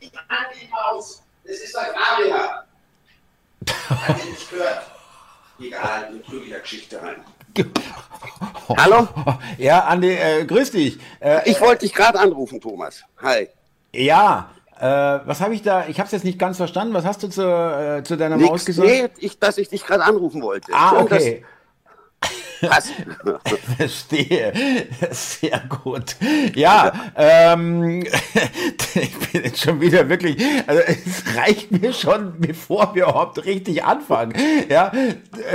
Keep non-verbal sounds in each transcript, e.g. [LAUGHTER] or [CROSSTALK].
nicht an im Haus. Das ist ein Fabian. Hat ihr nicht gehört? Egal, ich drücke ja Geschichte rein. Hallo? Ja, Andi, äh, grüß dich. Äh, ich wollte dich gerade anrufen, Thomas. Hi. Ja, äh, was habe ich da? Ich habe es jetzt nicht ganz verstanden. Was hast du zu, äh, zu deiner Nix, Maus gesagt? Nee, ich, dass ich dich gerade anrufen wollte. Ah, Schön, okay. [LAUGHS] Verstehe. Sehr gut. Ja, ähm, [LAUGHS] ich bin jetzt schon wieder wirklich, also es reicht mir schon, bevor wir überhaupt richtig anfangen. Ja,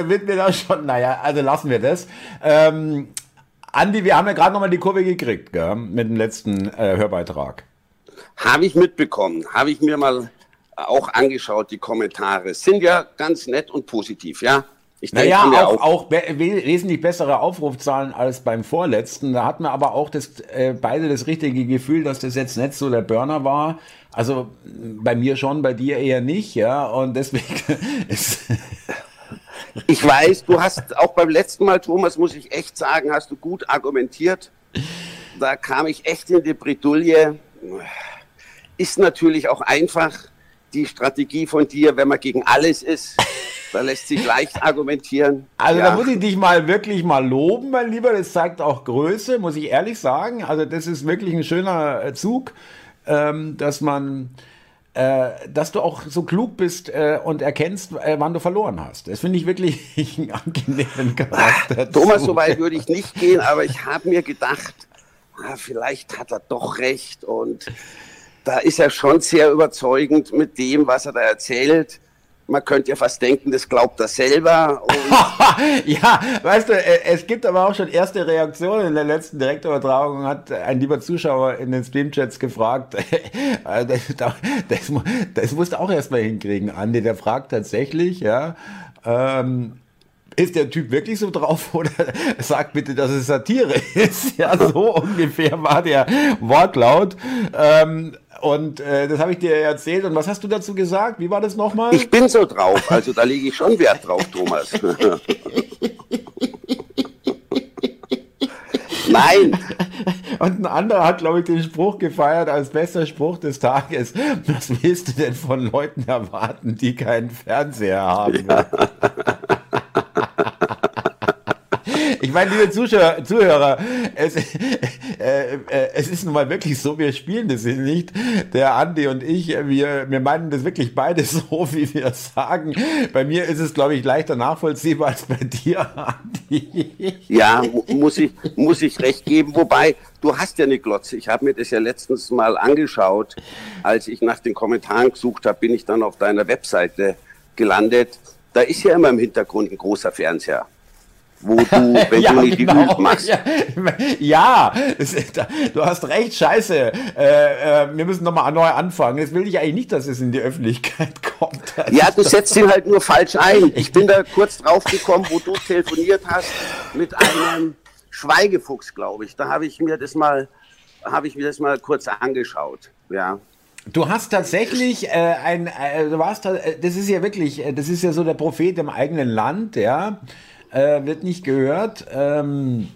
wird mir da schon, naja, also lassen wir das. Ähm, Andi, wir haben ja gerade nochmal die Kurve gekriegt, gell, mit dem letzten äh, Hörbeitrag. Habe ich mitbekommen, habe ich mir mal auch angeschaut, die Kommentare. Sind ja ganz nett und positiv, ja. Ich denke naja, auch, auch be wesentlich bessere Aufrufzahlen als beim vorletzten. Da hatten wir aber auch das, äh, beide das richtige Gefühl, dass das jetzt nicht so der Burner war. Also bei mir schon, bei dir eher nicht, ja. Und deswegen [LAUGHS] ist. ich weiß, du hast auch beim letzten Mal, Thomas, muss ich echt sagen, hast du gut argumentiert. Da kam ich echt in die Bredouille. Ist natürlich auch einfach die Strategie von dir, wenn man gegen alles ist da lässt sich leicht argumentieren. Also ja. da muss ich dich mal wirklich mal loben, mein Lieber. Das zeigt auch Größe, muss ich ehrlich sagen. Also das ist wirklich ein schöner äh, Zug, ähm, dass man, äh, dass du auch so klug bist äh, und erkennst, äh, wann du verloren hast. Das finde ich wirklich [LAUGHS] einen angenehmen Charakter. Thomas, so weit würde ich nicht gehen, aber ich habe mir gedacht, ah, vielleicht hat er doch recht und da ist er schon sehr überzeugend mit dem, was er da erzählt man könnte ja fast denken, das glaubt er selber. [LAUGHS] ja, weißt du, äh, es gibt aber auch schon erste Reaktionen. In der letzten Direktübertragung hat ein lieber Zuschauer in den Streamchats gefragt, äh, [LAUGHS] das, das, das musst du auch erstmal hinkriegen, Andi. Der fragt tatsächlich, ja, ähm, ist der Typ wirklich so drauf [LAUGHS] oder sagt bitte, dass es Satire ist? Ja, so ungefähr war der Wortlaut. Ähm, und äh, das habe ich dir erzählt. Und was hast du dazu gesagt? Wie war das nochmal? Ich bin so drauf. Also da lege ich schon Wert drauf, Thomas. [LAUGHS] Nein. Und ein anderer hat, glaube ich, den Spruch gefeiert als bester Spruch des Tages. Was willst du denn von Leuten erwarten, die keinen Fernseher haben? Ja. Ich meine, liebe Zuschauer, Zuhörer, es, äh, äh, es ist nun mal wirklich so, wir spielen das nicht. Der Andi und ich, wir, wir meinen das wirklich beide [LAUGHS] so, wie wir sagen. Bei mir ist es, glaube ich, leichter nachvollziehbar als bei dir, Andi. Ja, muss ich, muss ich recht geben. Wobei, du hast ja eine Glotze. Ich habe mir das ja letztens mal angeschaut. Als ich nach den Kommentaren gesucht habe, bin ich dann auf deiner Webseite gelandet. Da ist ja immer im Hintergrund ein großer Fernseher wo du, [LAUGHS] wenn ja, du nicht genau. die Üb machst. Ja, [LAUGHS] ja du hast recht, scheiße. Äh, äh, wir müssen nochmal neu anfangen. Jetzt will ich eigentlich nicht, dass es in die Öffentlichkeit [LAUGHS] kommt. Ja, du setzt ihn halt nur falsch ein. Ich bin da kurz drauf gekommen, wo du telefoniert hast mit einem Schweigefuchs, glaube ich. Da habe ich mir das mal, habe ich mir das mal kurz angeschaut. Ja. Du hast tatsächlich äh, ein, äh, du warst, äh, das ist ja wirklich, äh, das ist ja so der Prophet im eigenen Land, ja äh, wird nicht gehört. Ähm,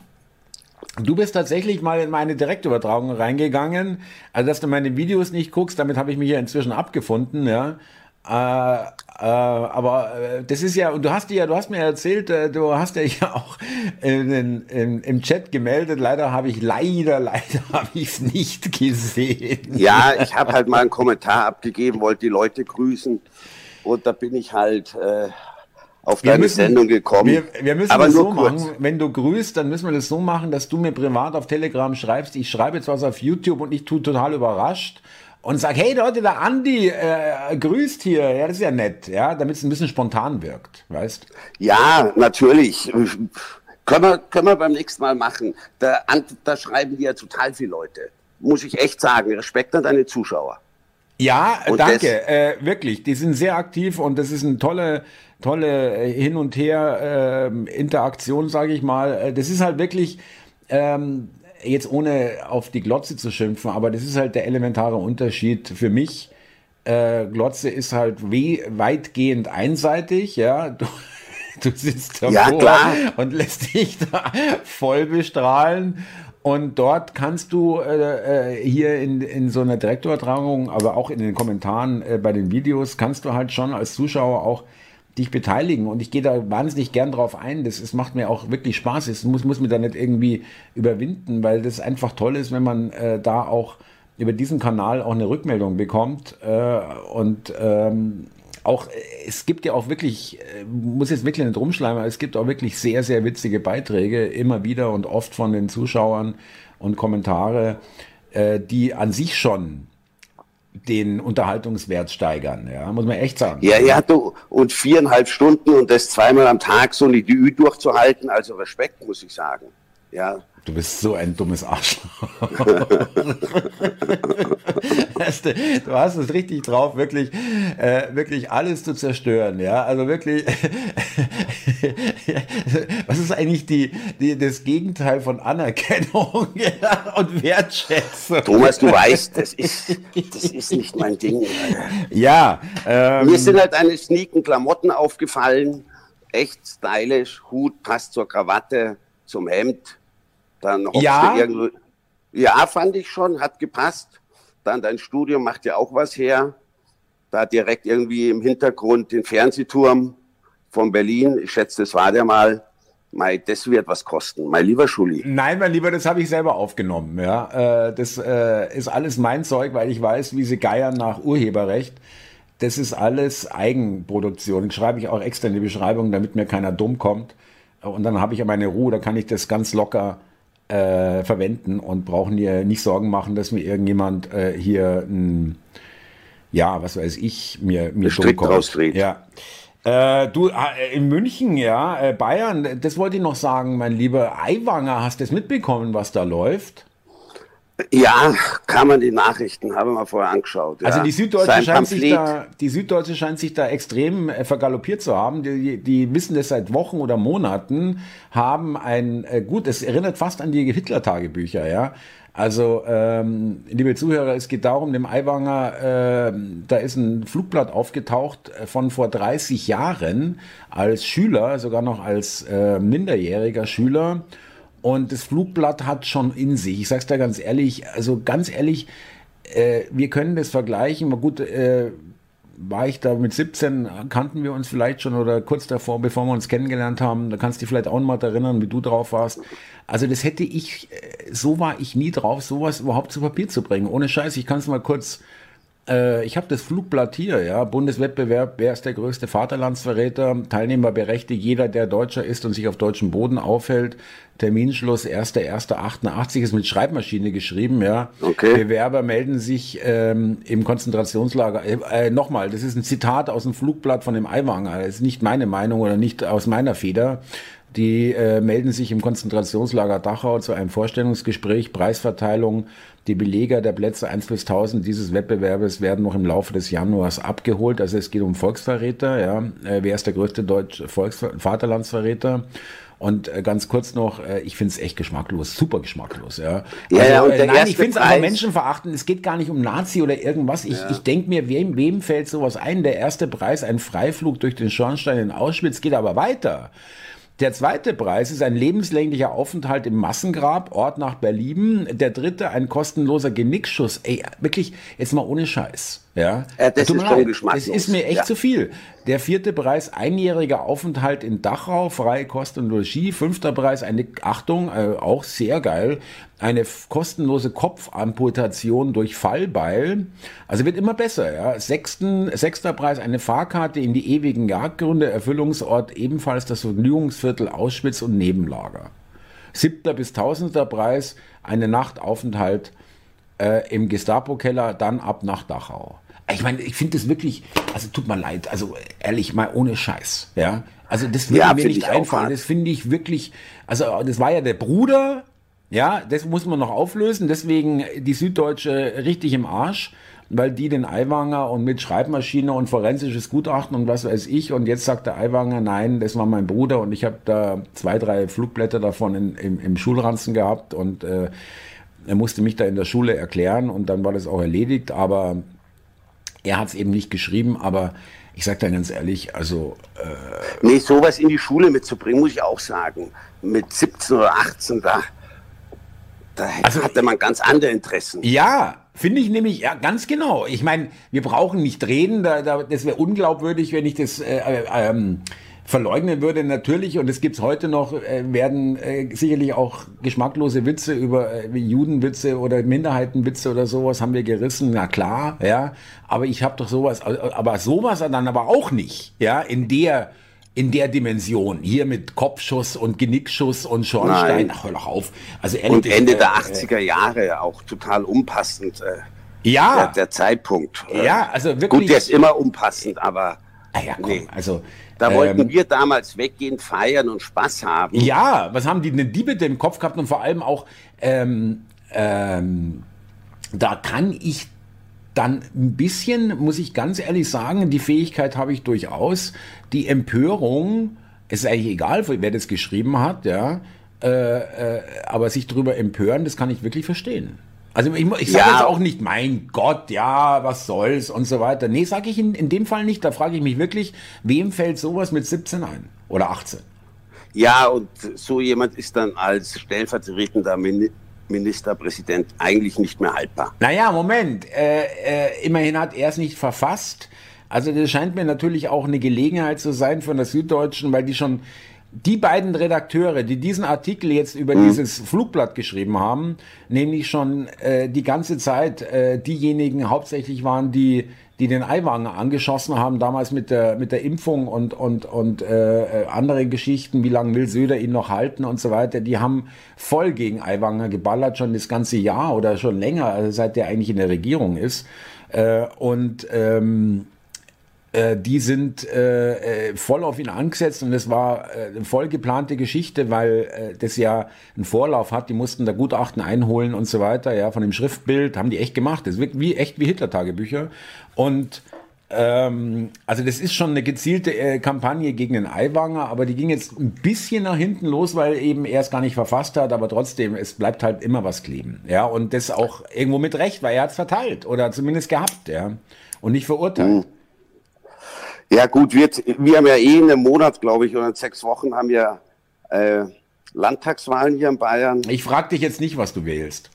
Du bist tatsächlich mal in meine Direktübertragung reingegangen. Also, dass du meine Videos nicht guckst, damit habe ich mich ja inzwischen abgefunden, ja. Äh, äh, aber äh, das ist ja, und du hast ja, du hast mir erzählt, äh, du hast ja auch in, in, im Chat gemeldet. Leider habe ich, leider, leider [LAUGHS] habe ich es nicht gesehen. Ja, ich habe halt mal einen Kommentar abgegeben, wollte die Leute grüßen. Und da bin ich halt äh, auf wir deine müssen, Sendung gekommen. Wir, wir müssen aber das so kurz. machen, wenn du grüßt, dann müssen wir das so machen, dass du mir privat auf Telegram schreibst, ich schreibe jetzt was auf YouTube und ich tue total überrascht und sag, hey Leute, der Andi äh, grüßt hier, ja, das ist ja nett, ja, damit es ein bisschen spontan wirkt, weißt? Ja, natürlich. Können wir, können wir beim nächsten Mal machen. Da, da schreiben die ja total viele Leute. Muss ich echt sagen. Respekt an deine Zuschauer. Ja, und danke, äh, wirklich. Die sind sehr aktiv und das ist eine tolle, tolle äh, Hin und Her äh, Interaktion, sage ich mal. Äh, das ist halt wirklich ähm, jetzt ohne auf die Glotze zu schimpfen, aber das ist halt der elementare Unterschied für mich. Äh, Glotze ist halt we weitgehend einseitig, ja. [LAUGHS] Du, du sitzt davor ja, und lässt dich da [LAUGHS] voll bestrahlen Und dort kannst du äh, äh, hier in, in so einer Direktübertragung, aber auch in den Kommentaren äh, bei den Videos, kannst du halt schon als Zuschauer auch dich beteiligen. Und ich gehe da wahnsinnig gern drauf ein. Das, das macht mir auch wirklich Spaß. Es muss, muss mir da nicht irgendwie überwinden, weil das einfach toll ist, wenn man äh, da auch über diesen Kanal auch eine Rückmeldung bekommt. Äh, und ähm, auch, es gibt ja auch wirklich, äh, muss jetzt wirklich nicht rumschleimen, aber es gibt auch wirklich sehr, sehr witzige Beiträge, immer wieder und oft von den Zuschauern und Kommentare, äh, die an sich schon den Unterhaltungswert steigern, ja, muss man echt sagen. Ja, ja, du, und viereinhalb Stunden und das zweimal am Tag so eine Dü durchzuhalten, also Respekt, muss ich sagen. Ja, Du bist so ein dummes Arschloch. [LAUGHS] du hast es richtig drauf, wirklich, äh, wirklich alles zu zerstören, ja. Also wirklich, [LAUGHS] was ist eigentlich die, die, das Gegenteil von Anerkennung [LAUGHS] und Wertschätzung? Thomas, du weißt, das ist, das ist nicht mein Ding. Ja. Ähm, Mir sind halt eine sneaken Klamotten aufgefallen, echt stylisch, Hut passt zur Krawatte, zum Hemd dann ja. irgendwo. Ja, fand ich schon, hat gepasst. Dann dein Studio macht ja auch was her. Da direkt irgendwie im Hintergrund den Fernsehturm von Berlin. Ich schätze, das war der mal. Mei, das wird was kosten, mein lieber Schuli. Nein, mein Lieber, das habe ich selber aufgenommen. Ja, äh, das äh, ist alles mein Zeug, weil ich weiß, wie sie geiern nach Urheberrecht. Das ist alles Eigenproduktion. Schreibe ich auch extra in die Beschreibung, damit mir keiner dumm kommt. Und dann habe ich ja meine Ruhe, da kann ich das ganz locker äh, verwenden und brauchen dir nicht Sorgen machen, dass mir irgendjemand äh, hier ein, ja, was weiß ich, mir, mir Strick rausdreht. Ja. Äh, du, äh, in München, ja, äh, Bayern, das wollte ich noch sagen, mein lieber Eiwanger, hast du das mitbekommen, was da läuft? Ja, kann man die Nachrichten, habe mal vorher angeschaut. Ja. Also die Süddeutsche, scheint sich da, die Süddeutsche scheint sich da extrem äh, vergaloppiert zu haben. Die, die wissen das seit Wochen oder Monaten, haben ein, äh, gut, es erinnert fast an die Hitler-Tagebücher, ja. Also, ähm, liebe Zuhörer, es geht darum, dem Aiwanger, äh, da ist ein Flugblatt aufgetaucht äh, von vor 30 Jahren als Schüler, sogar noch als äh, minderjähriger Schüler. Und das Flugblatt hat schon in sich. Ich sag's da ganz ehrlich, also ganz ehrlich, äh, wir können das vergleichen. Mal gut, äh, war ich da mit 17, kannten wir uns vielleicht schon oder kurz davor, bevor wir uns kennengelernt haben. Da kannst du dich vielleicht auch mal erinnern, wie du drauf warst. Also das hätte ich, äh, so war ich nie drauf, sowas überhaupt zu Papier zu bringen. Ohne Scheiß, ich kann es mal kurz äh, ich habe das Flugblatt hier, ja. Bundeswettbewerb, wer ist der größte Vaterlandsverräter? Teilnehmer berechtigt jeder, der Deutscher ist und sich auf deutschem Boden aufhält. Terminschluss 1.1.88 ist mit Schreibmaschine geschrieben, ja. Okay. Bewerber melden sich ähm, im Konzentrationslager. Äh, äh, Nochmal, das ist ein Zitat aus dem Flugblatt von dem Aiwanger. Das ist nicht meine Meinung oder nicht aus meiner Feder. Die äh, melden sich im Konzentrationslager Dachau zu einem Vorstellungsgespräch, Preisverteilung. Die Beleger der Plätze 1 bis 1000 dieses Wettbewerbes werden noch im Laufe des Januars abgeholt. Also es geht um Volksverräter. Ja. Äh, wer ist der größte deutsche Volksver Vaterlandsverräter? Und äh, ganz kurz noch, äh, ich finde es echt geschmacklos, super geschmacklos. Ja, ja, also, ja und äh, nein, ich finde es aber Menschenverachten. Es geht gar nicht um Nazi oder irgendwas. Ich, ja. ich denke mir, wem, wem fällt sowas ein? Der erste Preis, ein Freiflug durch den Schornstein in Auschwitz, geht aber weiter. Der zweite Preis ist ein lebenslänglicher Aufenthalt im Massengrab, Ort nach Berlin. Der dritte ein kostenloser Genickschuss. Ey, wirklich, jetzt mal ohne Scheiß. Ja, äh, das ist geschmacklos. Das ist mir echt ja. zu viel. Der vierte Preis, einjähriger Aufenthalt in Dachau, freie Kost und Logis. Fünfter Preis, eine Achtung, äh, auch sehr geil, eine kostenlose Kopfamputation durch Fallbeil. Also wird immer besser. Ja. Sechsten, sechster Preis, eine Fahrkarte in die ewigen Jagdgründe, Erfüllungsort ebenfalls das Vergnügungsviertel Auschwitz und Nebenlager. Siebter bis tausendster Preis, eine Nachtaufenthalt äh, im Gestapo-Keller, dann ab nach Dachau. Ich meine, ich finde das wirklich, also tut mir leid, also ehrlich, mal ohne Scheiß, ja. Also das würde ja, mir nicht einfallen. Das finde ich wirklich, also das war ja der Bruder, ja, das muss man noch auflösen. Deswegen die Süddeutsche richtig im Arsch, weil die den Eiwanger und mit Schreibmaschine und forensisches Gutachten und was weiß ich. Und jetzt sagt der Eiwanger, nein, das war mein Bruder und ich habe da zwei, drei Flugblätter davon in, im, im Schulranzen gehabt und äh, er musste mich da in der Schule erklären und dann war das auch erledigt. Aber er hat es eben nicht geschrieben, aber ich sage dann ganz ehrlich, also. Äh nee, sowas in die Schule mitzubringen, muss ich auch sagen. Mit 17 oder 18 da. Da also, hatte man ganz andere Interessen. Ja, finde ich nämlich, ja, ganz genau. Ich meine, wir brauchen nicht reden, da, da, das wäre unglaubwürdig, wenn ich das äh, äh, ähm, verleugnen würde. Natürlich, und es gibt es heute noch, äh, werden äh, sicherlich auch geschmacklose Witze über äh, Judenwitze oder Minderheitenwitze oder sowas haben wir gerissen, na klar, ja. Aber ich habe doch sowas, aber sowas dann aber auch nicht, ja, in der in der Dimension. Hier mit Kopfschuss und Genickschuss und Schornstein. Ach, hör doch auf. Also ehrlich, und Ende der 80er äh, Jahre auch total unpassend. Äh, ja. Der, der, Zeitpunkt. Ja, also wirklich. Gut, der ist immer unpassend, aber. Ah ja, komm, nee. also. Da ähm, wollten wir damals weggehen, feiern und Spaß haben. Ja, was haben die denn die bitte im Kopf gehabt und vor allem auch, ähm, ähm, da kann ich dann ein bisschen, muss ich ganz ehrlich sagen, die Fähigkeit habe ich durchaus, die Empörung, es ist eigentlich egal, wer das geschrieben hat, ja, äh, äh, aber sich darüber empören, das kann ich wirklich verstehen. Also ich, ich sage ja. jetzt auch nicht, mein Gott, ja, was soll's und so weiter. Nee, sage ich in, in dem Fall nicht. Da frage ich mich wirklich, wem fällt sowas mit 17 ein oder 18? Ja, und so jemand ist dann als stellvertretender Ministerpräsident eigentlich nicht mehr haltbar. Naja, Moment. Äh, äh, immerhin hat er es nicht verfasst. Also das scheint mir natürlich auch eine Gelegenheit zu sein von der Süddeutschen, weil die schon die beiden Redakteure, die diesen Artikel jetzt über mhm. dieses Flugblatt geschrieben haben, nämlich schon äh, die ganze Zeit äh, diejenigen hauptsächlich waren, die die den Eiwanger angeschossen haben, damals mit der, mit der Impfung und, und, und äh, andere Geschichten, wie lange will Söder ihn noch halten und so weiter, die haben voll gegen Eiwanger geballert, schon das ganze Jahr oder schon länger, also seit der eigentlich in der Regierung ist. Äh, und ähm, äh, die sind äh, äh, voll auf ihn angesetzt und es war äh, eine voll geplante Geschichte, weil äh, das ja einen Vorlauf hat. Die mussten da Gutachten einholen und so weiter, ja, von dem Schriftbild haben die echt gemacht. Das wirkt wie echt wie Hitler-Tagebücher. Und ähm, also das ist schon eine gezielte äh, Kampagne gegen den Aiwanger, aber die ging jetzt ein bisschen nach hinten los, weil eben er es gar nicht verfasst hat, aber trotzdem, es bleibt halt immer was kleben. Ja, und das auch irgendwo mit Recht, weil er hat es verteilt oder zumindest gehabt, ja, und nicht verurteilt. Mhm. Ja gut, wir, wir haben ja eh in einem Monat, glaube ich, oder in sechs Wochen haben wir äh, Landtagswahlen hier in Bayern. Ich frage dich jetzt nicht, was du wählst.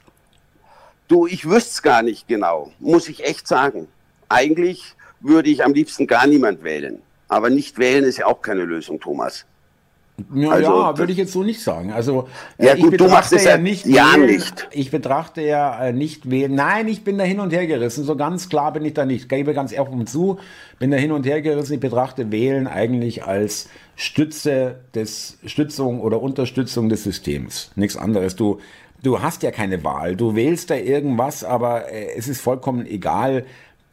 Du, ich wüsste es gar nicht genau, muss ich echt sagen. Eigentlich würde ich am liebsten gar niemand wählen. Aber nicht wählen ist ja auch keine Lösung, Thomas. Ja, also, ja würde ich jetzt so nicht sagen. Also ja, äh, gut, du machst es ja, nicht. Ja, wählen, nicht. Ich betrachte ja äh, nicht wählen. Nein, ich bin da hin und her gerissen. So ganz klar bin ich da nicht. Ich gebe ganz offen zu, bin da hin und her gerissen. Ich betrachte Wählen eigentlich als Stütze des Stützung oder Unterstützung des Systems. Nichts anderes. Du du hast ja keine Wahl. Du wählst da irgendwas, aber äh, es ist vollkommen egal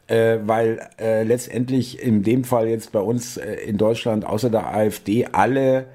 äh, weil äh, letztendlich in dem Fall jetzt bei uns äh, in Deutschland außer der AfD alle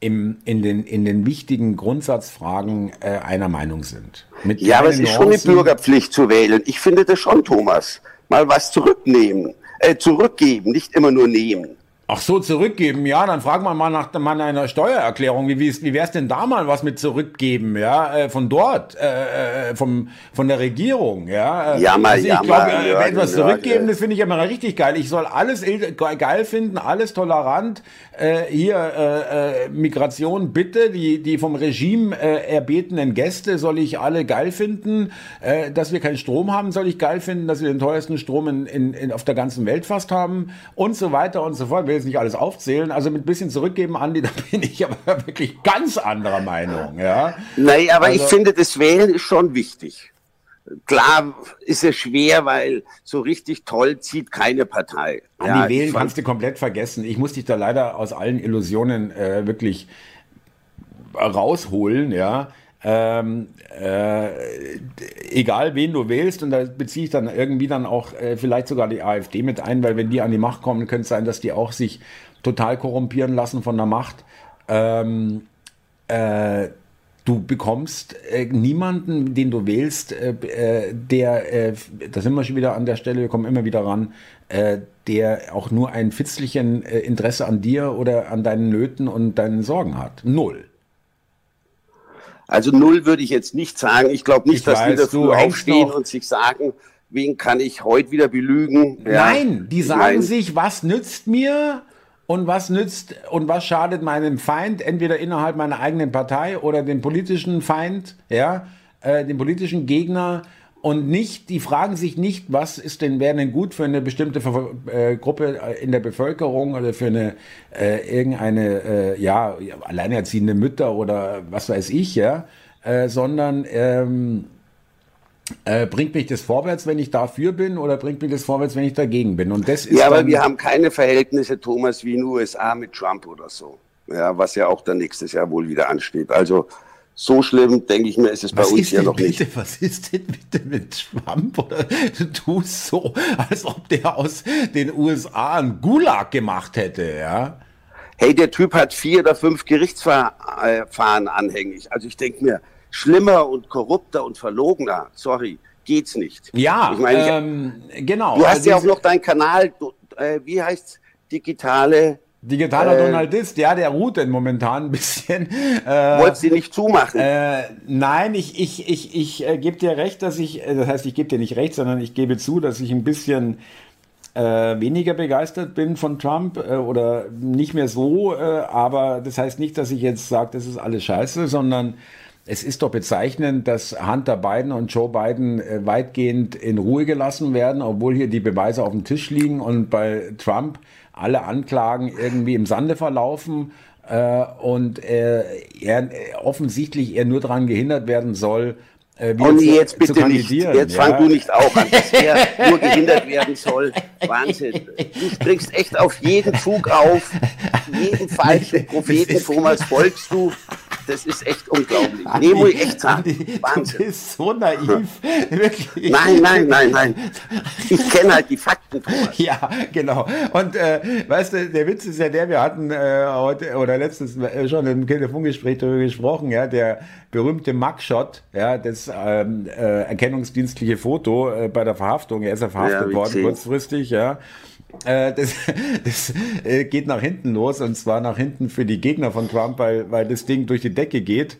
im, in, den, in den wichtigen Grundsatzfragen äh, einer Meinung sind. Mit ja, aber es ist schon eine Bürgerpflicht zu wählen. Ich finde das schon, Thomas. Mal was zurücknehmen, äh, zurückgeben, nicht immer nur nehmen. Ach so, zurückgeben, ja, dann fragen wir mal nach, mal einer Steuererklärung. Wie, wie, wie wäre es denn da mal was mit zurückgeben, ja, äh, von dort, äh, äh, vom, von der Regierung, ja. Ja, mal, also ich ja, glaube, äh, etwas zurückgeben, das finde ich immer richtig geil. Ich soll alles geil finden, alles tolerant. Äh, hier, äh, äh, Migration bitte, die, die vom Regime äh, erbetenen Gäste soll ich alle geil finden. Äh, dass wir keinen Strom haben, soll ich geil finden, dass wir den teuersten Strom in, in, in, auf der ganzen Welt fast haben und so weiter und so fort jetzt nicht alles aufzählen. Also mit ein bisschen zurückgeben, Andi, [LAUGHS] da bin ich aber wirklich ganz anderer Meinung. Ja? Nein, aber also, ich finde, das Wählen ist schon wichtig. Klar ist es schwer, weil so richtig toll zieht keine Partei. Andi, ja, wählen kannst du komplett vergessen. Ich muss dich da leider aus allen Illusionen äh, wirklich rausholen, ja. Ähm, äh, egal wen du wählst, und da beziehe ich dann irgendwie dann auch äh, vielleicht sogar die AfD mit ein, weil wenn die an die Macht kommen, könnte es sein, dass die auch sich total korrumpieren lassen von der Macht. Ähm, äh, du bekommst äh, niemanden, den du wählst, äh, äh, der, äh, da sind wir schon wieder an der Stelle, wir kommen immer wieder ran, äh, der auch nur ein fitzlichen äh, Interesse an dir oder an deinen Nöten und deinen Sorgen hat. Null. Also null würde ich jetzt nicht sagen. Ich glaube nicht, ich dass weiß, die dafür aufstehen und sich sagen, wen kann ich heute wieder belügen. Ja, Nein, die sagen mein, sich, was nützt mir und was nützt und was schadet meinem Feind, entweder innerhalb meiner eigenen Partei oder dem politischen Feind, ja. äh, den politischen Gegner und nicht, die fragen sich nicht, was ist denn, wäre denn gut für eine bestimmte äh, Gruppe äh, in der Bevölkerung oder für eine äh, irgendeine, äh, ja, alleinerziehende Mütter oder was weiß ich, ja, äh, sondern ähm, äh, bringt mich das vorwärts, wenn ich dafür bin, oder bringt mich das vorwärts, wenn ich dagegen bin? Und das ist ja, aber wir haben keine Verhältnisse, Thomas, wie in den USA mit Trump oder so. Ja, was ja auch dann nächstes Jahr wohl wieder ansteht. Also so schlimm, denke ich mir, ist es bei was uns ja noch bitte, nicht. Was ist denn bitte mit Trump? Oder du tust so, als ob der aus den USA einen Gulag gemacht hätte, ja? Hey, der Typ hat vier oder fünf Gerichtsverfahren anhängig. Also ich denke mir, schlimmer und korrupter und verlogener, sorry, geht's nicht. Ja, ich meine, ähm, genau. Du hast also ja auch noch deinen Kanal, äh, wie heißt digitale Digitaler äh, Donaldist, ja, der ruht denn momentan ein bisschen. Äh, Wolltest du nicht zumachen? Äh, nein, ich, ich, ich, ich äh, gebe dir recht, dass ich, äh, das heißt, ich gebe dir nicht recht, sondern ich gebe zu, dass ich ein bisschen äh, weniger begeistert bin von Trump äh, oder nicht mehr so, äh, aber das heißt nicht, dass ich jetzt sage, das ist alles scheiße, sondern es ist doch bezeichnend, dass Hunter Biden und Joe Biden äh, weitgehend in Ruhe gelassen werden, obwohl hier die Beweise auf dem Tisch liegen und bei Trump alle Anklagen irgendwie im Sande verlaufen äh, und äh, er offensichtlich er nur daran gehindert werden soll, äh, oh nee, jetzt bitte nicht. Jetzt ja. fang du nicht auch an, dass er [LAUGHS] nur gehindert werden soll. Wahnsinn. Du springst echt auf jeden Zug auf, jeden falschen [LAUGHS] Propheten Thomas folgst du das ist echt unglaublich. Andi, nee, muss ich echt sagen. Andi, Wahnsinn. Du bist so naiv. Wirklich. Nein, nein, nein, nein. Ich kenne halt die Fakten. Thomas. Ja, genau. Und äh, weißt du, der Witz ist ja der, wir hatten äh, heute oder letztens äh, schon im Telefongespräch darüber gesprochen, ja, der berühmte Mugshot, ja, das ähm, äh, erkennungsdienstliche Foto äh, bei der Verhaftung. Er ist ja verhaftet ja, worden kurzfristig, ja. Äh, das, [LAUGHS] das äh, geht nach hinten los und zwar nach hinten für die Gegner von Trump, weil, weil das Ding durch die Decke geht.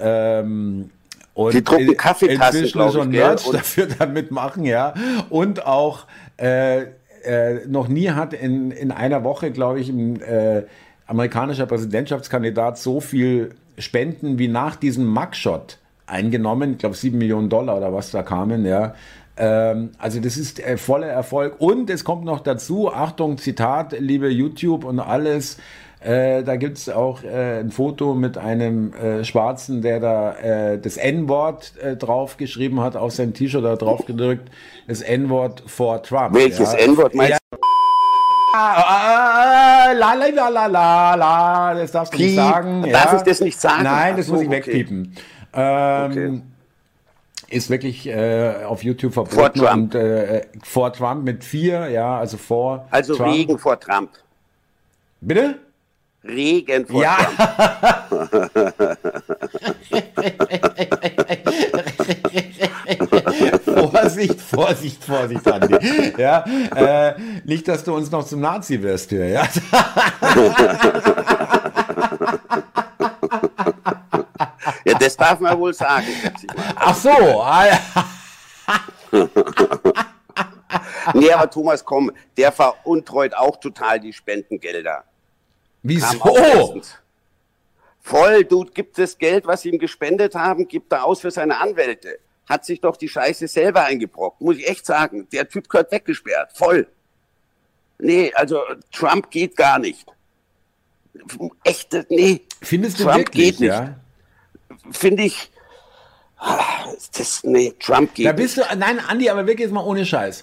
Ähm, und die drucken Kaffeetassen, inzwischen schon Merch dafür [LAUGHS] damit machen, ja. Und auch äh, äh, noch nie hat in, in einer Woche, glaube ich, ein äh, amerikanischer Präsidentschaftskandidat so viel Spenden wie nach diesem Mugshot eingenommen. Ich glaube, sieben Millionen Dollar oder was da kamen, ja. Ähm, also das ist äh, voller Erfolg. Und es kommt noch dazu, Achtung, Zitat, liebe YouTube und alles, äh, da gibt es auch äh, ein Foto mit einem äh, Schwarzen, der da das N-Wort draufgeschrieben hat, auf sein T-Shirt da drauf gedrückt, das N-Wort vor Trump. Welches ja. N-Wort meinst du? Ah, la, la, la, la, la, la, das darfst du Piep. nicht sagen. Darf ja. ich das nicht sagen? Nein, das Ach, muss ich okay. wegpiepen. Ähm, okay ist wirklich äh, auf YouTube verboten. Vor Trump. Und, äh, vor Trump mit vier, ja, also vor. Also Trump. Regen vor Trump. Bitte? Regen vor ja. Trump. [LAUGHS] Vorsicht, Vorsicht, Vorsicht, Andi. Ja, äh, nicht, dass du uns noch zum Nazi wirst hier, ja. [LAUGHS] Ja, das darf man wohl sagen. Ach so. Ah, [LAUGHS] nee, aber Thomas, komm, der veruntreut auch total die Spendengelder. Wieso? Voll, du gibt das Geld, was sie ihm gespendet haben, gibt er aus für seine Anwälte. Hat sich doch die Scheiße selber eingebrockt, muss ich echt sagen. Der Typ gehört weggesperrt, voll. Nee, also Trump geht gar nicht. Echt, nee. Findest du Trump wirklich, geht nicht. Ja? Finde ich, das, nee, Trump geht. Da bist du, nein, Andi, aber wirklich jetzt mal ohne Scheiß.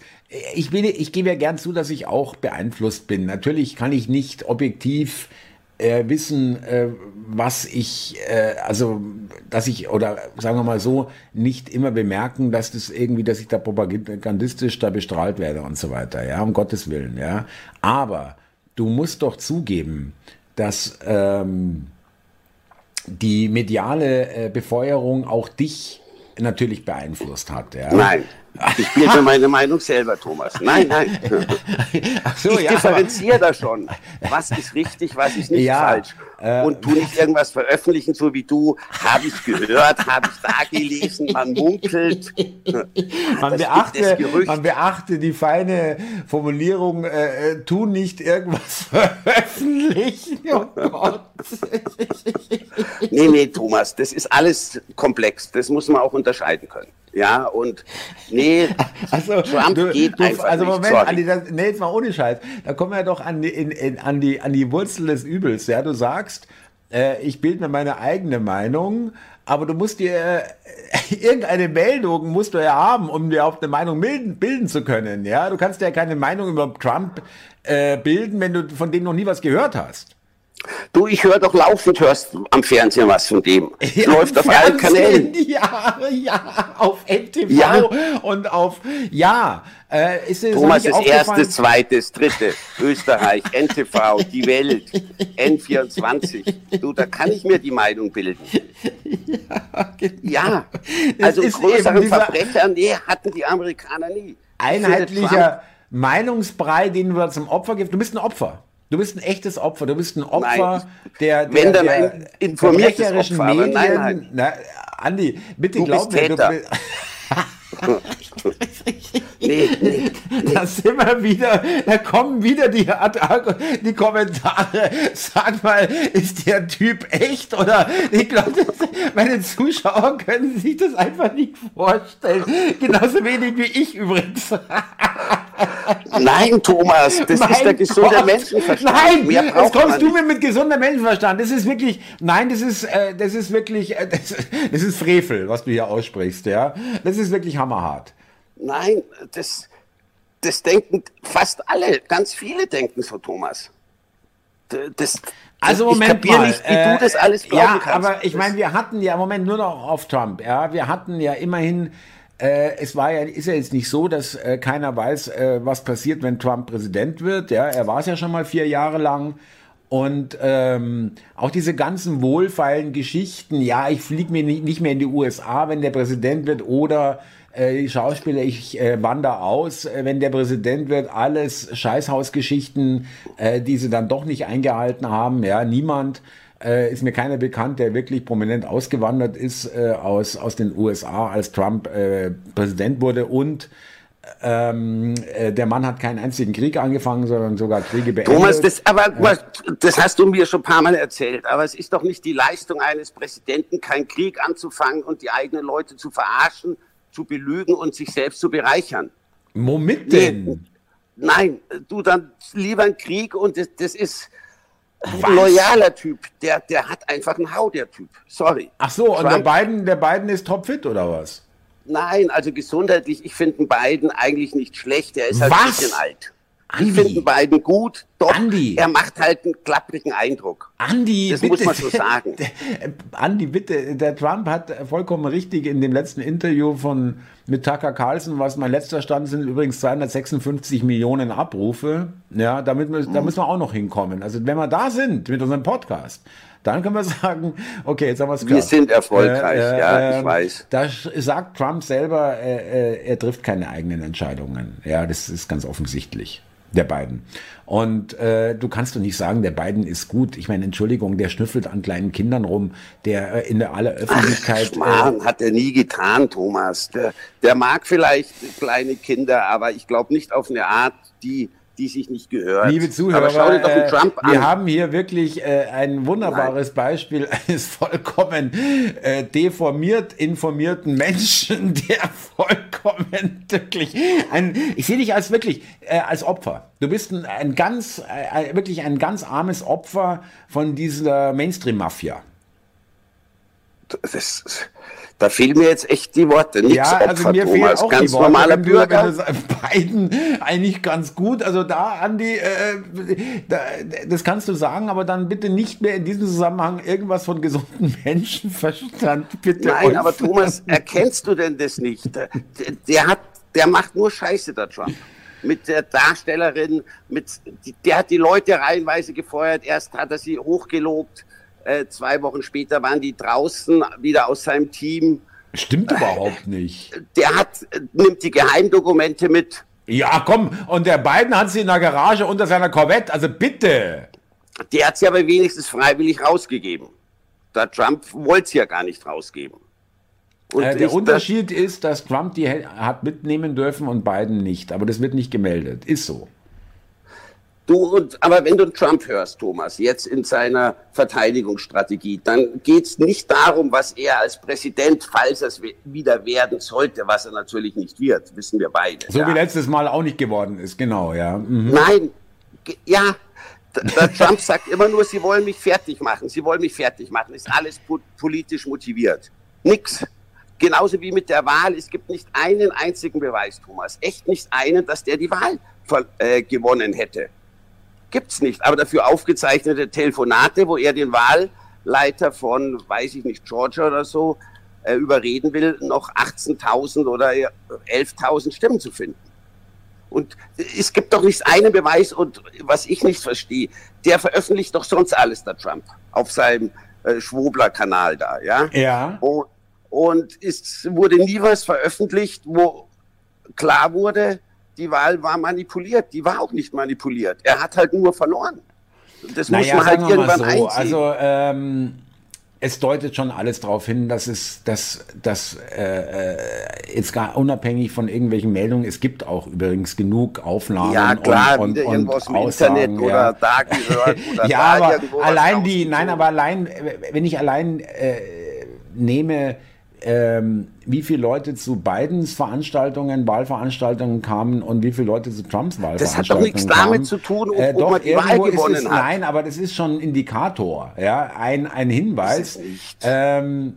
Ich, will, ich gebe ja gern zu, dass ich auch beeinflusst bin. Natürlich kann ich nicht objektiv äh, wissen, äh, was ich, äh, also, dass ich, oder sagen wir mal so, nicht immer bemerken, dass das irgendwie, dass ich da propagandistisch da bestrahlt werde und so weiter, ja, um Gottes Willen, ja. Aber du musst doch zugeben, dass, ähm, die mediale äh, Befeuerung auch dich natürlich beeinflusst hat. Ja? Nein. Ich bilde meine Meinung selber, Thomas. Nein, nein. So, ich ja, differenziere da schon. Was ist richtig, was ist nicht ja, falsch. Äh, und tu nicht irgendwas veröffentlichen, so wie du. Habe ich gehört, habe ich da gelesen, man munkelt. Man beachte, man beachte die feine Formulierung, äh, äh tu nicht irgendwas [LAUGHS] veröffentlichen. Oh Gott. [LAUGHS] nee, nee, Thomas, das ist alles komplex. Das muss man auch unterscheiden können. Ja, und nee, also, [LAUGHS] Trump du, geht du, einfach Also Moment, Andi, das, nee, jetzt mal ohne Scheiß. Da kommen wir doch an die, in, in, an die, an die Wurzel des Übels. Ja, du sagst, äh, ich bilde mir meine eigene Meinung, aber du musst dir äh, [LAUGHS] irgendeine Meldung musst du ja haben, um dir auch eine Meinung bilden, bilden zu können. Ja, du kannst ja keine Meinung über Trump äh, bilden, wenn du von dem noch nie was gehört hast. Du, ich höre doch laufend, hörst am Fernsehen was von dem. [LAUGHS] Ja, Läuft auf allen Kanälen. Ja, ja, auf NTV ja. und auf, ja. Äh, ist Thomas ist erstes, zweites, dritte, Österreich, [LAUGHS] NTV, die Welt, N24. Du, da kann ich mir die Meinung bilden. [LAUGHS] Ja, genau. ja. also größere Verbrecher, nee, hatten die Amerikaner nie. Einheitlicher Meinungsbrei, den du zum Opfer gibst. Du bist ein Opfer. Du bist ein echtes Opfer. Du bist ein Opfer nein, der, der, wenn der ein informiertes Opfer, Medien. Nein, nein. Na, Andi, bitte du glaub mir, du, [LAUGHS] [LAUGHS] nee, nee, nee. Da sind wir wieder, da kommen wieder die, die Kommentare. Sag mal, ist der Typ echt oder ich glaube, meine Zuschauer können sich das einfach nicht vorstellen. Genauso wenig wie ich übrigens. [LAUGHS] Nein, Thomas, das mein ist der gesunde Gott. Menschenverstand. Nein, jetzt kommst du mir mit gesunder Menschenverstand. Das ist wirklich, nein, das ist, äh, das ist wirklich, äh, das, das, ist Frevel, was du hier aussprichst, ja. Das ist wirklich hammerhart. Nein, das, das denken fast alle, ganz viele denken so, Thomas. Das, also Moment ich mal, nicht, wie äh, du das alles glauben ja, kannst. aber ich meine, wir hatten ja im Moment nur noch auf Trump, ja, wir hatten ja immerhin äh, es war ja, ist ja jetzt nicht so, dass äh, keiner weiß, äh, was passiert, wenn Trump Präsident wird. Ja, er war es ja schon mal vier Jahre lang. Und ähm, auch diese ganzen wohlfeilen Geschichten, ja, ich fliege mir nicht, mehr in die USA, wenn der Präsident wird, oder äh, die Schauspieler, ich äh, wandere aus, äh, wenn der Präsident wird, alles Scheißhausgeschichten, äh, die sie dann doch nicht eingehalten haben, ja, niemand äh, ist mir keiner bekannt, der wirklich prominent ausgewandert ist äh, aus, aus den USA, als Trump äh, Präsident wurde und ähm, äh, der Mann hat keinen einzigen Krieg angefangen, sondern sogar Kriege beendet. Thomas, das, aber ja. das hast du mir schon ein paar Mal erzählt. Aber es ist doch nicht die Leistung eines Präsidenten, keinen Krieg anzufangen und die eigenen Leute zu verarschen, zu belügen und sich selbst zu bereichern. Womit denn? Nee, nein, du dann lieber einen Krieg und das, das ist ein loyaler Typ, der, der hat einfach einen Hau, der Typ. Sorry. Ach so, Trump, und der Biden, der Biden ist topfit oder was? Nein, also gesundheitlich, ich finde Biden eigentlich nicht schlecht. Er ist halt was? ein bisschen alt. Andi. Ich finde beiden gut, doch Andi. er macht halt einen klapprigen Eindruck. Andi, das bitte. muss man so sagen. [LAUGHS] Andi, bitte, der Trump hat vollkommen richtig in dem letzten Interview von mit Tucker Carlson, was mein letzter Stand sind, übrigens 256 Millionen Abrufe. Ja, damit, mhm. da müssen wir auch noch hinkommen. Also wenn wir da sind mit unserem Podcast, dann können wir sagen, okay, jetzt haben wir es Wir sind erfolgreich, äh, äh, ja, ich ähm, weiß. Da sagt Trump selber, äh, äh, er trifft keine eigenen Entscheidungen. Ja, das ist ganz offensichtlich der beiden. Und äh, du kannst doch nicht sagen, der beiden ist gut. Ich meine, Entschuldigung, der schnüffelt an kleinen Kindern rum, der äh, in der aller Öffentlichkeit. Ach, Schmarrn, äh, hat er nie getan, Thomas. Der, der mag vielleicht kleine Kinder, aber ich glaube nicht auf eine Art, die die sich nicht gehört. Liebe Zuhörer, äh, wir haben hier wirklich äh, ein wunderbares Nein. Beispiel eines vollkommen äh, deformiert informierten Menschen, [LAUGHS] der vollkommen wirklich ein, ich sehe dich als wirklich äh, als Opfer. Du bist ein, ein ganz äh, wirklich ein ganz armes Opfer von dieser Mainstream-Mafia. Das ist da fehlen mir jetzt echt die Worte. Nix ja, also mir Thomas. fehlen auch ganz die Worte. normaler Bürger. [LAUGHS] Beiden eigentlich ganz gut. Also da, Andi, äh, da, das kannst du sagen, aber dann bitte nicht mehr in diesem Zusammenhang irgendwas von gesunden [LAUGHS] Menschenverstand. Bitte Nein, aber Thomas, erkennst du denn das nicht? Der, der, hat, der macht nur Scheiße, der Trump mit der Darstellerin, mit, der hat die Leute reihenweise gefeuert. Erst hat er sie hochgelobt, äh, zwei Wochen später waren die draußen wieder aus seinem Team. Stimmt überhaupt nicht. Der hat, nimmt die Geheimdokumente mit. Ja, komm, und der Biden hat sie in der Garage unter seiner Corvette, also bitte. Der hat sie aber wenigstens freiwillig rausgegeben. Der Trump wollte es ja gar nicht rausgeben. Äh, der Unterschied das, ist, dass Trump die hat mitnehmen dürfen und Biden nicht, aber das wird nicht gemeldet. Ist so. Du, und, aber wenn du Trump hörst, Thomas, jetzt in seiner Verteidigungsstrategie, dann geht es nicht darum, was er als Präsident, falls er es wieder werden sollte, was er natürlich nicht wird, wissen wir beide. So ja. wie letztes Mal auch nicht geworden ist, genau, ja. Mhm. Nein, ja, der Trump sagt immer nur, sie wollen mich fertig machen, sie wollen mich fertig machen, ist alles politisch motiviert. Nix. Genauso wie mit der Wahl, es gibt nicht einen einzigen Beweis, Thomas, echt nicht einen, dass der die Wahl äh, gewonnen hätte gibt es nicht. Aber dafür aufgezeichnete Telefonate, wo er den Wahlleiter von, weiß ich nicht, Georgia oder so, äh, überreden will, noch 18.000 oder 11.000 Stimmen zu finden. Und es gibt doch nicht einen Beweis und was ich nicht verstehe, der veröffentlicht doch sonst alles, der Trump, auf seinem äh, Schwobler-Kanal da, ja? Ja. Und, und es wurde nie was veröffentlicht, wo klar wurde, die Wahl war manipuliert. Die war auch nicht manipuliert. Er hat halt nur verloren. Das naja, muss man halt irgendwann so. einziehen. Also ähm, es deutet schon alles darauf hin, dass es, dass, dass äh, äh, jetzt gar unabhängig von irgendwelchen Meldungen, es gibt auch übrigens genug Aufnahmen ja, klar, und, und, und Aussagen, Internet [LAUGHS] oder ja. da gehört oder ja, aber allein die, nein, aber allein, wenn ich allein äh, nehme, ähm, wie viele Leute zu Bidens Veranstaltungen, Wahlveranstaltungen kamen und wie viele Leute zu Trumps Wahlveranstaltungen Das hat doch nichts kamen. damit zu tun, ob, äh, doch, man die Wahl gewonnen es, hat. Nein, aber das ist schon ein Indikator, ja, ein, ein Hinweis. Ähm,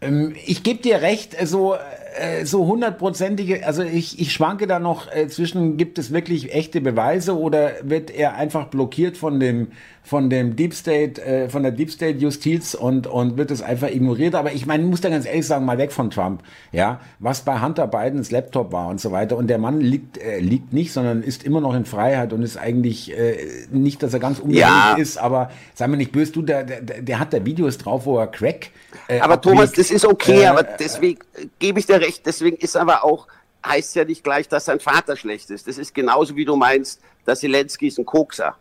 ähm, ich gebe dir recht, so äh, so hundertprozentige, also ich, ich schwanke da noch äh, zwischen, gibt es wirklich echte Beweise oder wird er einfach blockiert von dem, von dem Deep State, äh, von der Deep State Justiz und, und wird es einfach ignoriert. Aber ich meine, ich muss da ganz ehrlich sagen, mal weg von Trump, ja, was bei Hunter Bidens Laptop war und so weiter. Und der Mann liegt, äh, liegt nicht, sondern ist immer noch in Freiheit und ist eigentlich äh, nicht, dass er ganz unbedingt ja. ist, aber sei mir nicht böse, du, der, der, der hat da Videos drauf, wo er Crack. Aber abwiegt. Thomas, das ist okay, aber deswegen gebe ich dir recht, deswegen ist aber auch, heißt ja nicht gleich, dass sein Vater schlecht ist. Das ist genauso wie du meinst, dass Zelensky ist ein Kokser.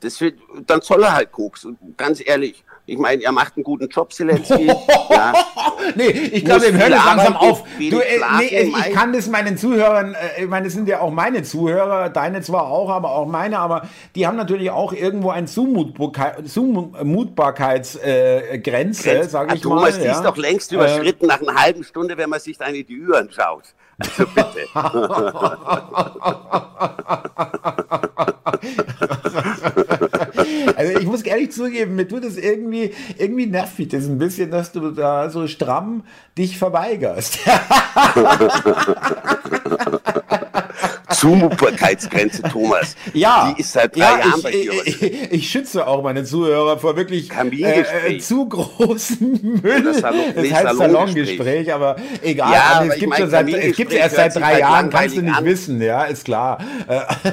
Das wird, dann soll er halt Koks. ganz ehrlich, ich meine, er macht einen guten Job, Zelensky. [LAUGHS] ja. Nee, ich glaube, wir hören langsam auf. Du, äh, nee, ich kann das meinen Zuhörern, äh, ich meine, das sind ja auch meine Zuhörer, deine zwar auch, aber auch meine, aber die haben natürlich auch irgendwo eine Zumutbarkeitsgrenze, äh, sage ich Thomas, mal. Thomas, die ja. ist doch längst überschritten äh, nach einer halben Stunde, wenn man sich da in die Türen schaut. Also bitte. [LAUGHS] also ich muss ehrlich zugeben, mir tut es irgendwie, irgendwie nervig das ein bisschen, dass du da so stramm dich verweigerst. [LAUGHS] Zumutbarkeitsgrenze, Thomas. Ja, die ist seit drei ja, Jahren ich, bei dir. Ich, ich, ich, schütze auch meine Zuhörer vor wirklich äh, äh, zu großen Müll. Das, Salon, das heißt Salongespräch. Salongespräch, aber egal. Ja, also es, gibt seit, es gibt erst seit drei Jahren, kannst du nicht an. wissen, ja, ist klar.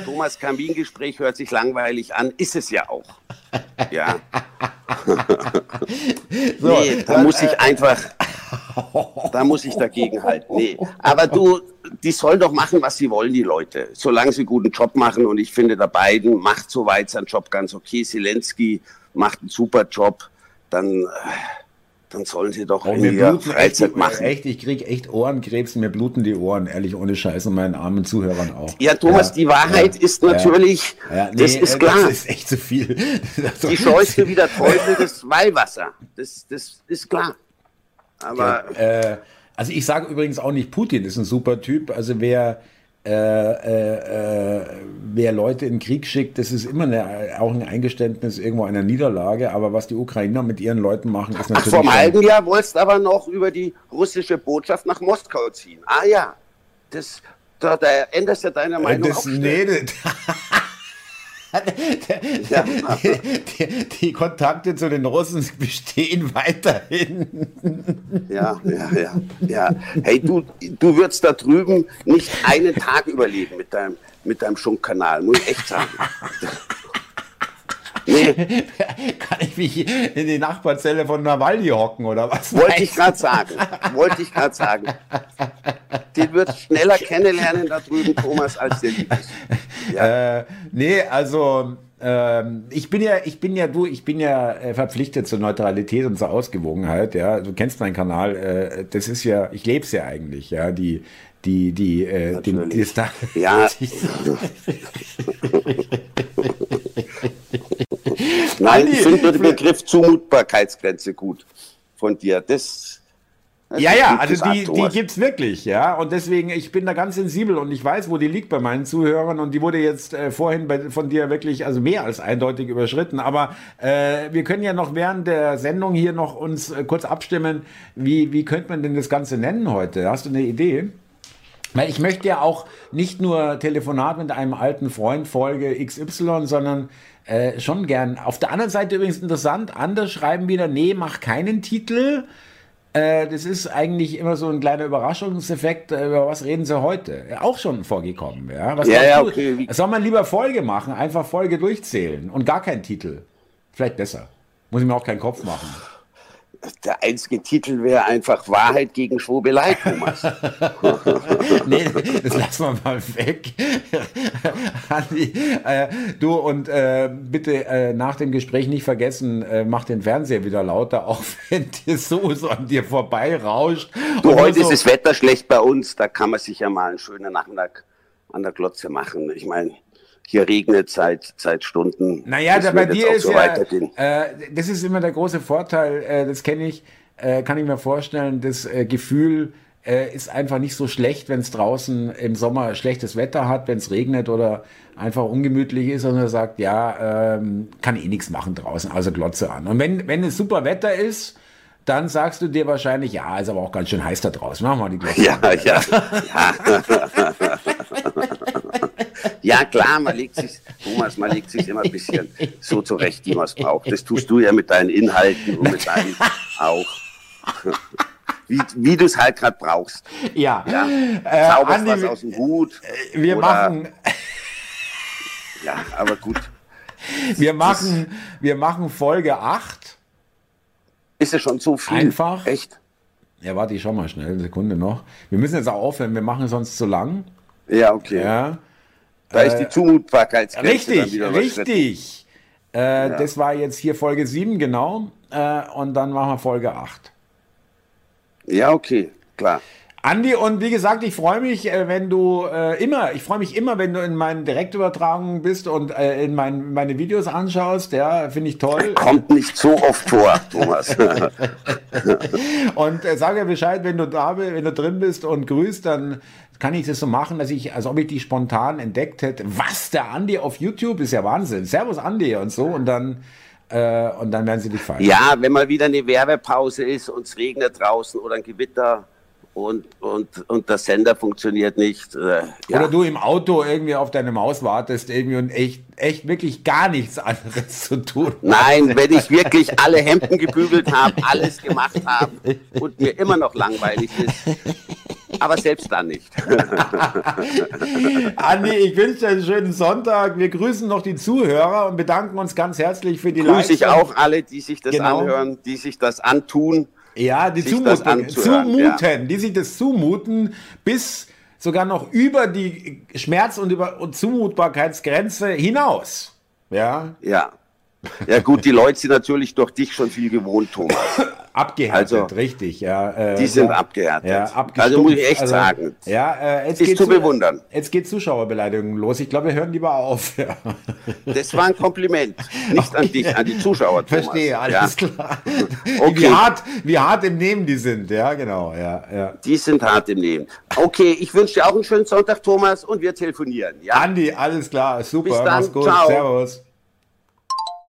Thomas Kamingespräch hört sich langweilig an, ist es ja auch. Ja. [LAUGHS] so, nee, da muss ich einfach, da muss ich dagegen halten. Nee. Aber du, die sollen doch machen, was sie wollen, die Leute. Solange sie guten Job machen. Und ich finde, der Biden macht soweit seinen Job ganz okay. Zelensky macht einen super Job. Dann, dann sollen sie doch in ihrer Freizeit echt, machen. Echt, ich kriege echt Ohrenkrebs, mir bluten die Ohren, ehrlich, ohne Scheiß und meinen armen Zuhörern auch. Ja, Thomas, ja, die Wahrheit ja, ist natürlich, ja, nee, das ist klar. Das ist echt zu viel. die scheuste [LAUGHS] wie der Teufel das Weihwasser. Das, das ist klar. Aber. äh, also ich sage übrigens auch nicht, Putin ist ein super Typ. Also wer, äh, äh, äh, wer Leute in Krieg schickt, das ist immer eine, auch ein Eingeständnis irgendwo einer Niederlage. Aber was die Ukrainer mit ihren Leuten machen, ist natürlich. Ach, vor einem halben Jahr wolltest aber noch über die russische Botschaft nach Moskau ziehen. Ah ja, das, da, da änderst du ja deine Meinung das, auch. Nee, [LAUGHS] ja. die, [LAUGHS] die, Kontakte zu den Russen bestehen weiterhin. Ja, ja, ja. ja. Hey, du, du würdest da drüben nicht einen Tag überleben mit deinem, mit deinem Schunkkanal, muss ich echt sagen. Nee. [LAUGHS] Kann ich mich in die Nachbarzelle von Nawalny hocken oder was? Wollte ich gerade sagen. Wollte ich gerade sagen. Den wird schneller kennenlernen da drüben, Thomas, als der Liebes. Ja. Äh, nee, also ähm, ich bin ja, ich bin ja du, ich bin ja äh, verpflichtet zur Neutralität und zur Ausgewogenheit. Ja, du kennst meinen Kanal. Äh, das ist ja, ich lebe es ja eigentlich. Ja, die die, die, äh, die, die ist da. Ja. [LAUGHS] [LAUGHS] Nein, ich finde den Begriff Zumutbarkeitsgrenze gut von dir. Das, ja, ja, also die, die gibt's wirklich, ja. Und deswegen, ich bin da ganz sensibel und ich weiß, wo die liegt bei meinen Zuhörern und die wurde jetzt äh, vorhin bei, von dir wirklich, also mehr als eindeutig überschritten. Aber äh, wir können ja noch während der Sendung hier noch uns äh, kurz abstimmen, wie, wie könnte man denn das Ganze nennen heute? Hast du eine Idee? Weil ich möchte ja auch nicht nur Telefonat mit einem alten Freund Folge XY, sondern äh, schon gern. Auf der anderen Seite übrigens interessant, andere schreiben wieder, nee, mach keinen Titel. Äh, das ist eigentlich immer so ein kleiner Überraschungseffekt. Äh, über was reden sie heute? Auch schon vorgekommen. Ja, was ja, ja okay. Soll man lieber Folge machen? Einfach Folge durchzählen und gar keinen Titel. Vielleicht besser. Muss ich mir auch keinen Kopf machen der einzige Titel wäre einfach Wahrheit gegen Schwurbelei, Thomas. [LAUGHS] nee, das lassen wir mal weg. Andi, äh, du und äh, bitte äh, nach dem Gespräch nicht vergessen, äh, mach den Fernseher wieder lauter, [LAUGHS] auch wenn dir so, so an dir vorbei rauscht. Du, heute so ist das Wetter schlecht bei uns, da kann man sich ja mal einen schönen Nachmittag an der Glotze machen. Ich meine, hier regnet seit, seit Stunden. Naja, da bei dir ist so ja, äh, das ist immer der große Vorteil, äh, das kenne ich, äh, kann ich mir vorstellen, das äh, Gefühl äh, ist einfach nicht so schlecht, wenn es draußen im Sommer schlechtes Wetter hat, wenn es regnet oder einfach ungemütlich ist und er sagt, ja, ähm, kann eh nichts machen draußen, also Glotze an. Und wenn, wenn es super Wetter ist, dann sagst du dir wahrscheinlich, ja, ist aber auch ganz schön heiß da draußen. Machen wir die Glotze. Ja, an. ja. ja. [LAUGHS] [LAUGHS] Ja, klar, man legt sich, Thomas, man legt sich immer ein bisschen so zurecht, wie man es braucht. Das tust du ja mit deinen Inhalten und mit deinen auch. Wie, wie du es halt gerade brauchst. Ja. ja. Äh, Zauberst Andi, was aus dem Hut. Äh, wir oder, machen. Ja, aber gut. Wir machen, wir machen Folge 8. Ist es schon so viel? Einfach. Echt? Ja, warte, ich schau mal schnell, eine Sekunde noch. Wir müssen jetzt auch aufhören, wir machen sonst zu lang. Ja, okay. Ja. Da ist die äh, Zumutbarkeitsgrenze Richtig, richtig. Äh, ja. Das war jetzt hier Folge 7, genau. Äh, und dann machen wir Folge 8. Ja, okay, klar. Andi, und wie gesagt, ich freue mich, äh, wenn du äh, immer, ich freue mich immer, wenn du in meinen Direktübertragungen bist und äh, in mein, meine Videos anschaust. Ja, finde ich toll. [LAUGHS] Kommt nicht so oft vor, Thomas. [LAUGHS] und äh, sage Bescheid, wenn du da bist, wenn du drin bist und grüßt, dann kann ich das so machen, dass ich, als ob ich die spontan entdeckt hätte. Was, der Andi auf YouTube ist ja Wahnsinn. Servus Andi und so und dann äh, und dann werden sie dich feiern. Ja, wenn mal wieder eine Werbepause ist und es regnet draußen oder ein Gewitter und, und, und der Sender funktioniert nicht. Äh, ja. Oder du im Auto irgendwie auf deine Maus wartest irgendwie und echt, echt wirklich gar nichts anderes zu tun. Nein, wenn ich wirklich alle Hemden gebügelt habe, alles gemacht habe und mir immer noch langweilig ist aber selbst dann nicht. [LAUGHS] Andi, ich wünsche dir einen schönen Sonntag. Wir grüßen noch die Zuhörer und bedanken uns ganz herzlich für die Grüße ich auch alle, die sich das genau. anhören, die sich das antun. Ja, die zumuten, zumuten ja. die sich das zumuten, bis sogar noch über die Schmerz- und, über und Zumutbarkeitsgrenze hinaus. Ja. Ja. Ja gut, die Leute sind natürlich durch dich schon viel gewohnt, Thomas. [COUGHS] Abgehärtet, also, richtig, ja. Äh, die sind ja, abgehärtet. Ja, also muss ich echt also, sagen. Ja, äh, jetzt ist zu bewundern. Jetzt geht Zuschauerbeleidigung los. Ich glaube, wir hören lieber auf. Ja. Das war ein Kompliment, nicht okay. an [LAUGHS] dich, an die Zuschauer. Thomas. Verstehe, alles ja. klar. [LAUGHS] Okay. Wie, hart, wie hart im Nehmen die sind, ja, genau. Ja, ja. Die sind hart im Nehmen. Okay, ich wünsche dir auch einen schönen Sonntag, Thomas, und wir telefonieren. Ja? Andi, alles klar, super. Bis dann. Mach's gut. Ciao. Servus.